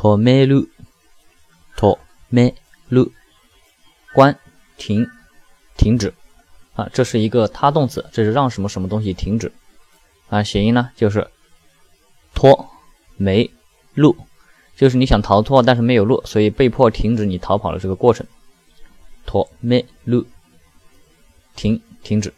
托梅路，托梅路，关。停。停止，啊，这是一个他动词，这是让什么什么东西停止，啊，谐音呢，就是托梅路，就是你想逃脱，但是没有路，所以被迫停止你逃跑的这个过程，托梅路。停停止。